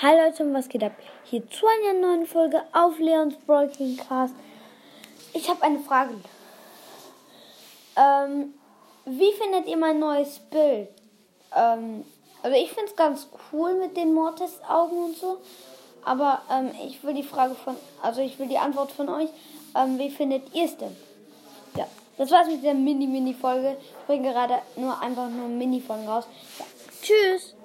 Hi Leute und was geht ab? Hier zu einer neuen Folge auf Leons Broadcast. Ich habe eine Frage. Ähm, wie findet ihr mein neues Bild? Ähm, also ich finde es ganz cool mit den Mortis-Augen und so. Aber ähm, ich will die Frage von, also ich will die Antwort von euch. Ähm, wie findet ihr es denn? Ja, das war's mit der Mini-Mini-Folge. Ich bringe gerade nur einfach nur Mini-Folgen raus. Ja. Tschüss!